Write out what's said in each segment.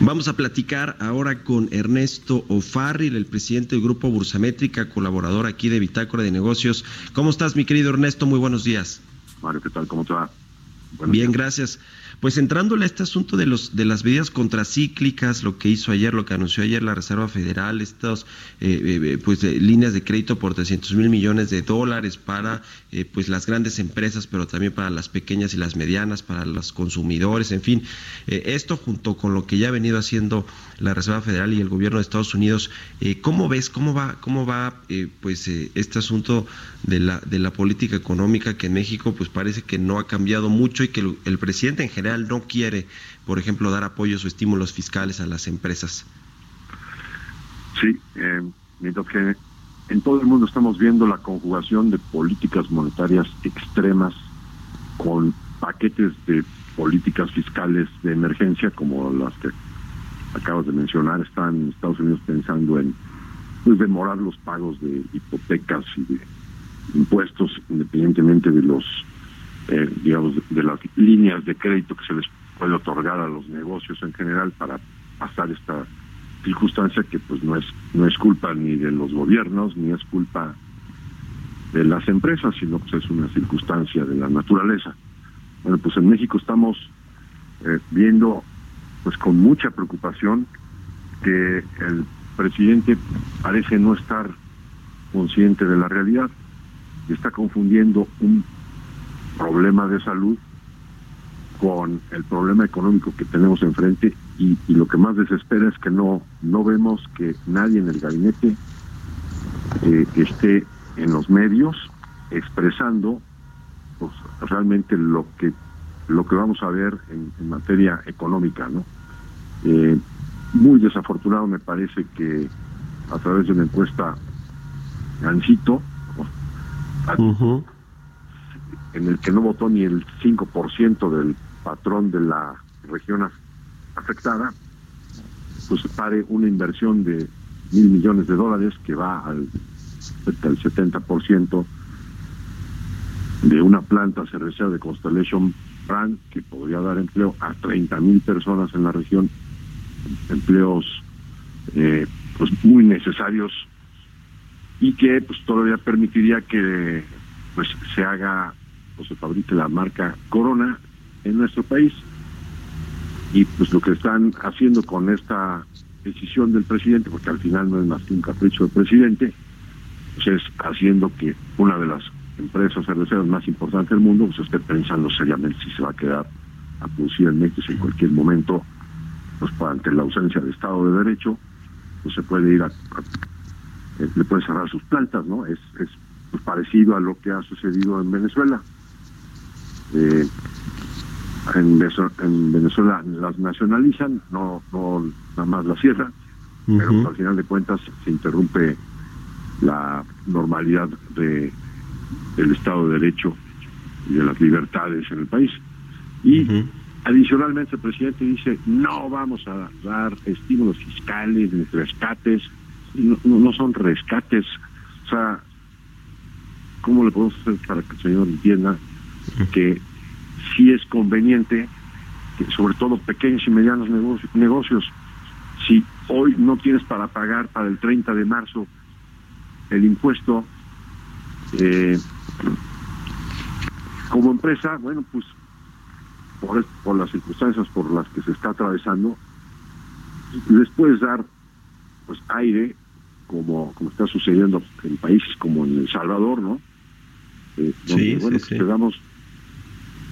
Vamos a platicar ahora con Ernesto O'Farrill, el presidente del Grupo Bursamétrica, colaborador aquí de Bitácora de Negocios. ¿Cómo estás, mi querido Ernesto? Muy buenos días. Mario, ¿qué tal? ¿Cómo te va? Bien, gracias. Pues entrándole a este asunto de los de las medidas contracíclicas, lo que hizo ayer, lo que anunció ayer la Reserva Federal, estas eh, eh, pues eh, líneas de crédito por 300 mil millones de dólares para eh, pues las grandes empresas, pero también para las pequeñas y las medianas, para los consumidores, en fin, eh, esto junto con lo que ya ha venido haciendo la Reserva Federal y el Gobierno de Estados Unidos, ¿cómo ves cómo va cómo va pues este asunto de la de la política económica que en México pues parece que no ha cambiado mucho y que el, presidente en general no quiere, por ejemplo, dar apoyos o estímulos fiscales a las empresas. Sí, eh, mientras que en todo el mundo estamos viendo la conjugación de políticas monetarias extremas con paquetes de políticas fiscales de emergencia como las que acabas de mencionar, están Estados Unidos pensando en pues, demorar los pagos de hipotecas y de impuestos independientemente de los eh, digamos, de las líneas de crédito que se les puede otorgar a los negocios en general para pasar esta circunstancia que pues no es no es culpa ni de los gobiernos ni es culpa de las empresas sino que es una circunstancia de la naturaleza. Bueno pues en México estamos eh, viendo pues con mucha preocupación que el presidente parece no estar consciente de la realidad y está confundiendo un problema de salud con el problema económico que tenemos enfrente y, lo que más desespera es que no no vemos que nadie en el gabinete eh, esté en los medios expresando pues, realmente lo que lo que vamos a ver en, materia económica eh, muy desafortunado me parece que a través de una encuesta Gancito -huh en el que no votó ni el 5% del patrón de la región afectada, pues pare una inversión de mil millones de dólares que va al cerca del 70% de una planta cervecera de Constellation Brand que podría dar empleo a 30 mil personas en la región, empleos eh, pues muy necesarios y que pues todavía permitiría que pues se haga se fabrique la marca Corona en nuestro país. Y pues lo que están haciendo con esta decisión del presidente, porque al final no es más que un capricho del presidente, pues es haciendo que una de las empresas cerveceras más importantes del mundo pues esté pensando seriamente si se va a quedar a producir en México en cualquier momento, pues ante la ausencia de Estado de Derecho, pues se puede ir a, a le puede cerrar sus plantas, ¿no? Es, es pues, parecido a lo que ha sucedido en Venezuela. Eh, en, en, Venezuela las nacionalizan, no, no nada más las cierran, uh -huh. pero al final de cuentas se interrumpe la normalidad de del Estado de Derecho y de las libertades en el país. Y uh -huh. adicionalmente el presidente dice, no vamos a dar estímulos fiscales ni rescates, no, no son rescates, o sea, ¿cómo le podemos hacer para que el señor entienda que sí es conveniente, que sobre todo pequeños y medianos negocios, negocios, si hoy no tienes para pagar para el 30 de marzo el impuesto, eh, como empresa, bueno, pues por, por las circunstancias por las que se está atravesando, les puedes dar pues aire, como, como está sucediendo en países como en El Salvador, ¿no? Eh, donde, sí, bueno, sí, pues sí. te damos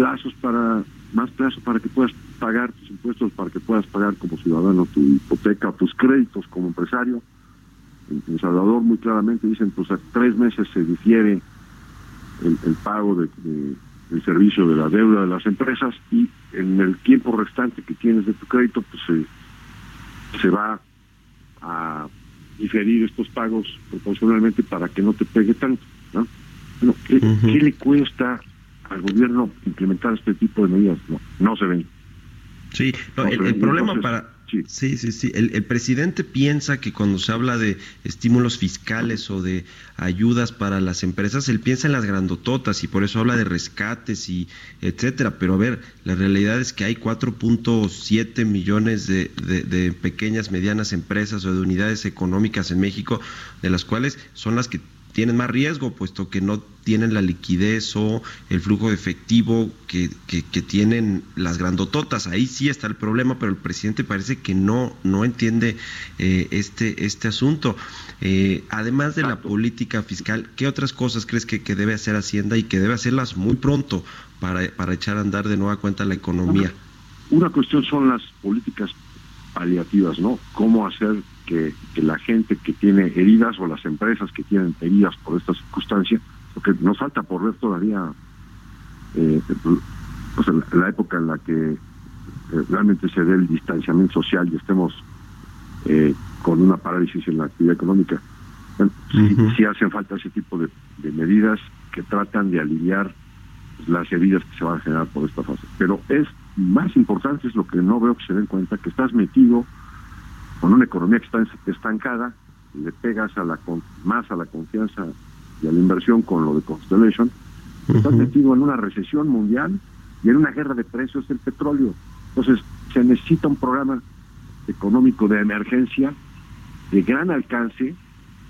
plazos para, más plazos para que puedas pagar tus impuestos, para que puedas pagar como ciudadano tu hipoteca, tus créditos como empresario. En, Salvador muy claramente dicen, pues a tres meses se difiere el, el pago de, de, el servicio de la deuda de las empresas y en el tiempo restante que tienes de tu crédito, pues se, se va a diferir estos pagos proporcionalmente para que no te pegue tanto. ¿no? Bueno, ¿qué, ¿qué, le cuesta al gobierno implementar este tipo de medidas? No, no se ven. Sí, no, el, el, problema para Sí, sí, sí. El, el, presidente piensa que cuando se habla de estímulos fiscales o de ayudas para las empresas, él piensa en las grandototas y por eso habla de rescates y etcétera. Pero a ver, la realidad es que hay 4.7 millones de, de, de pequeñas, medianas empresas o de unidades económicas en México, de las cuales son las que tienen más riesgo, puesto que no tienen la liquidez o el flujo de efectivo que, que, que, tienen las grandototas. Ahí sí está el problema, pero el presidente parece que no, no entiende eh, este, este asunto. Eh, además de la política fiscal, ¿qué otras cosas crees que, que, debe hacer Hacienda y que debe hacerlas muy pronto para, para echar a andar de nueva cuenta la economía? Una, una cuestión son las políticas paliativas, ¿no? ¿Cómo hacer que, que, la gente que tiene heridas o las empresas que tienen heridas por esta circunstancia, porque nos falta por ver todavía eh, pues la, la, época en la que eh, realmente se dé el distanciamiento social y estemos eh, con una parálisis en la actividad económica. Bueno, uh -huh. sí, sí, hacen falta ese tipo de, de medidas que tratan de aliviar las heridas que se van a generar por esta fase. Pero es más importante, es lo que no veo que se den cuenta, que estás metido con una economía que está estancada, le pegas a la más a la confianza y a la inversión con lo de Constellation, uh -huh. estás metido en una recesión mundial y en una guerra de precios del petróleo. Entonces, se necesita un programa económico de emergencia de gran alcance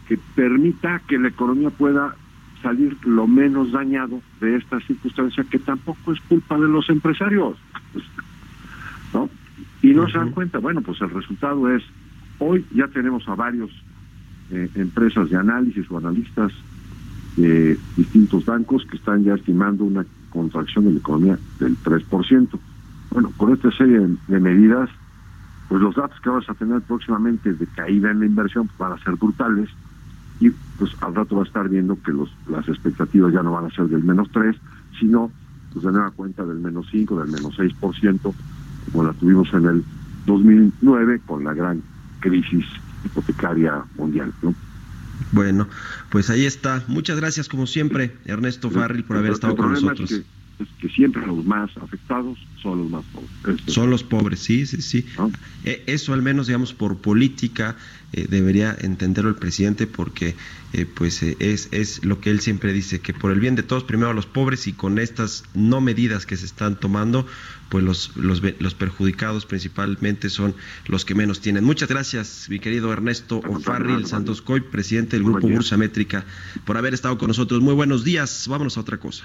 que permita que la economía pueda salir lo menos dañado de esta circunstancia que tampoco es culpa de los empresarios. ¿No? Y no uh -huh. se dan cuenta, bueno, pues el resultado es, hoy ya tenemos a varios eh, empresas de análisis o analistas de distintos bancos que están ya estimando una contracción de la economía del 3%. Bueno, con esta serie de, medidas, pues los datos que vas a tener próximamente de caída en la inversión van a ser brutales y pues al rato va a estar viendo que los las expectativas ya no van a ser del menos 3, sino pues de nueva cuenta del menos 5, del menos 6%, como la tuvimos en el 2009 con la gran crisis hipotecaria mundial. ¿no? Bueno, pues ahí está. Muchas gracias como siempre, Ernesto Farril, por haber estado con nosotros. Es que, es que siempre los más afectados son los más pobres. Son los pobres, sí, sí, sí. ¿No? Eso al menos, digamos, por política eh, debería entenderlo el presidente porque eh, pues eh, es, es lo que él siempre dice, que por el bien de todos, primero a los pobres y con estas no medidas que se están tomando, pues los, los, los perjudicados principalmente son los que menos tienen. Muchas gracias, mi querido Ernesto O'Farrill Santos Coy, presidente del Grupo Bursa Métrica, por haber estado con nosotros. Muy buenos días, vámonos a otra cosa.